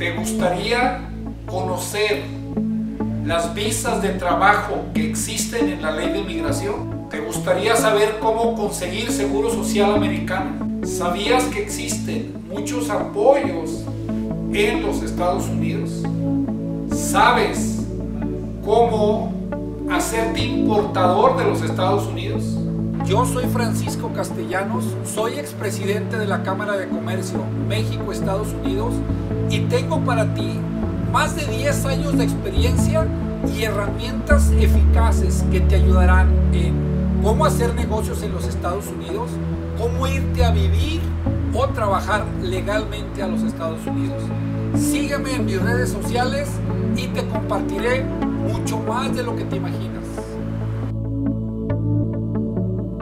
¿Te gustaría conocer las visas de trabajo que existen en la ley de migración? ¿Te gustaría saber cómo conseguir seguro social americano? ¿Sabías que existen muchos apoyos en los Estados Unidos? ¿Sabes cómo hacerte importador de los Estados Unidos? Yo soy Francisco Castellanos, soy expresidente de la Cámara de Comercio México-Estados Unidos y tengo para ti más de 10 años de experiencia y herramientas eficaces que te ayudarán en cómo hacer negocios en los Estados Unidos, cómo irte a vivir o trabajar legalmente a los Estados Unidos. Sígueme en mis redes sociales y te compartiré mucho más de lo que te imaginas.